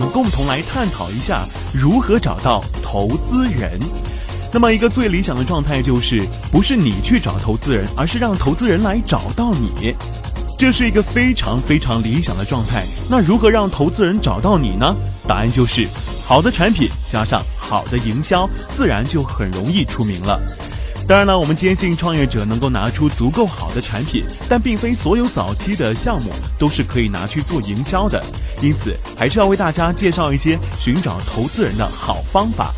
我们共同来探讨一下如何找到投资人。那么，一个最理想的状态就是，不是你去找投资人，而是让投资人来找到你。这是一个非常非常理想的状态。那如何让投资人找到你呢？答案就是好的产品加上好的营销，自然就很容易出名了。当然了，我们坚信创业者能够拿出足够好的产品，但并非所有早期的项目都是可以拿去做营销的。因此，还是要为大家介绍一些寻找投资人的好方法。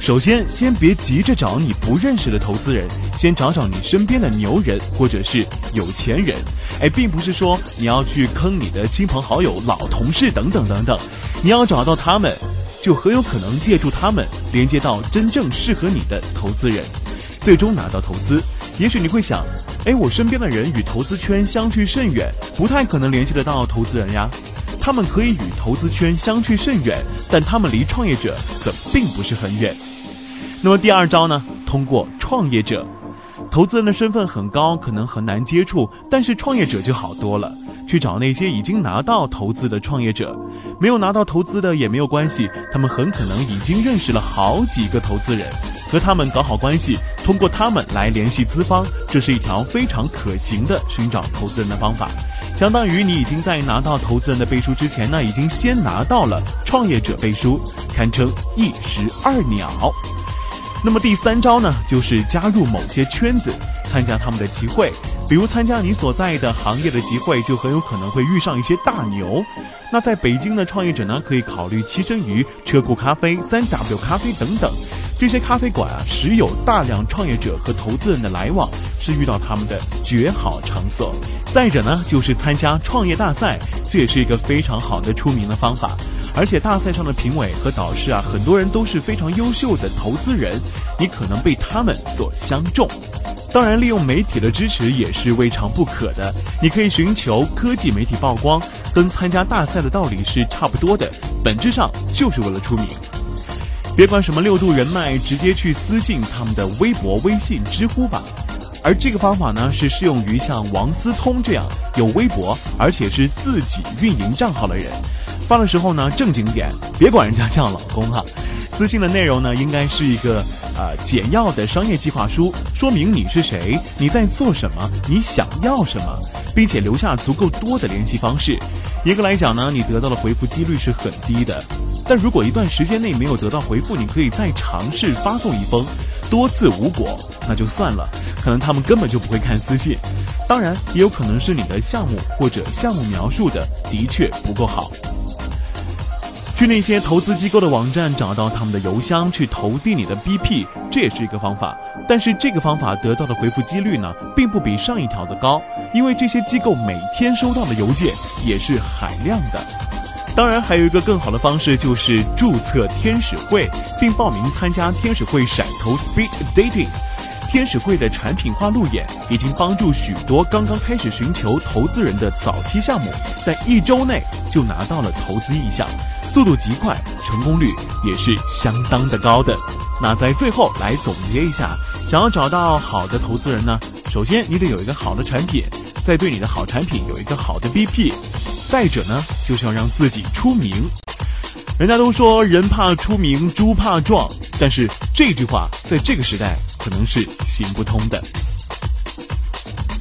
首先，先别急着找你不认识的投资人，先找找你身边的牛人或者是有钱人。哎，并不是说你要去坑你的亲朋好友、老同事等等等等，你要找到他们，就很有可能借助他们连接到真正适合你的投资人，最终拿到投资。也许你会想，哎，我身边的人与投资圈相去甚远，不太可能联系得到投资人呀。他们可以与投资圈相去甚远，但他们离创业者可并不是很远。那么第二招呢？通过创业者，投资人的身份很高，可能很难接触，但是创业者就好多了。去找那些已经拿到投资的创业者，没有拿到投资的也没有关系，他们很可能已经认识了好几个投资人，和他们搞好关系，通过他们来联系资方，这是一条非常可行的寻找投资人的方法。相当于你已经在拿到投资人的背书之前呢，已经先拿到了创业者背书，堪称一石二鸟。那么第三招呢，就是加入某些圈子，参加他们的集会，比如参加你所在的行业的集会，就很有可能会遇上一些大牛。那在北京的创业者呢，可以考虑栖身于、车库咖啡、三 W 咖啡等等这些咖啡馆啊，时有大量创业者和投资人的来往，是遇到他们的绝好场所。再者呢，就是参加创业大赛，这也是一个非常好的出名的方法。而且大赛上的评委和导师啊，很多人都是非常优秀的投资人，你可能被他们所相中。当然，利用媒体的支持也是未尝不可的。你可以寻求科技媒体曝光，跟参加大赛的道理是差不多的，本质上就是为了出名。别管什么六度人脉，直接去私信他们的微博、微信、知乎吧。而这个方法呢，是适用于像王思聪这样有微博而且是自己运营账号的人。发的时候呢，正经点，别管人家叫老公哈。私信的内容呢，应该是一个呃简要的商业计划书，说明你是谁，你在做什么，你想要什么，并且留下足够多的联系方式。严格来讲呢，你得到的回复几率是很低的。但如果一段时间内没有得到回复，你可以再尝试发送一封，多次无果，那就算了，可能他们根本就不会看私信。当然，也有可能是你的项目或者项目描述的的确不够好。去那些投资机构的网站找到他们的邮箱去投递你的 BP，这也是一个方法。但是这个方法得到的回复几率呢，并不比上一条的高，因为这些机构每天收到的邮件也是海量的。当然，还有一个更好的方式，就是注册天使会，并报名参加天使会闪投 Speed Dating。天使会的产品化路演已经帮助许多刚刚开始寻求投资人的早期项目，在一周内就拿到了投资意向。速度极快，成功率也是相当的高的。那在最后来总结一下，想要找到好的投资人呢，首先你得有一个好的产品，再对你的好产品有一个好的 BP，再者呢就是要让自己出名。人家都说人怕出名，猪怕壮，但是这句话在这个时代可能是行不通的。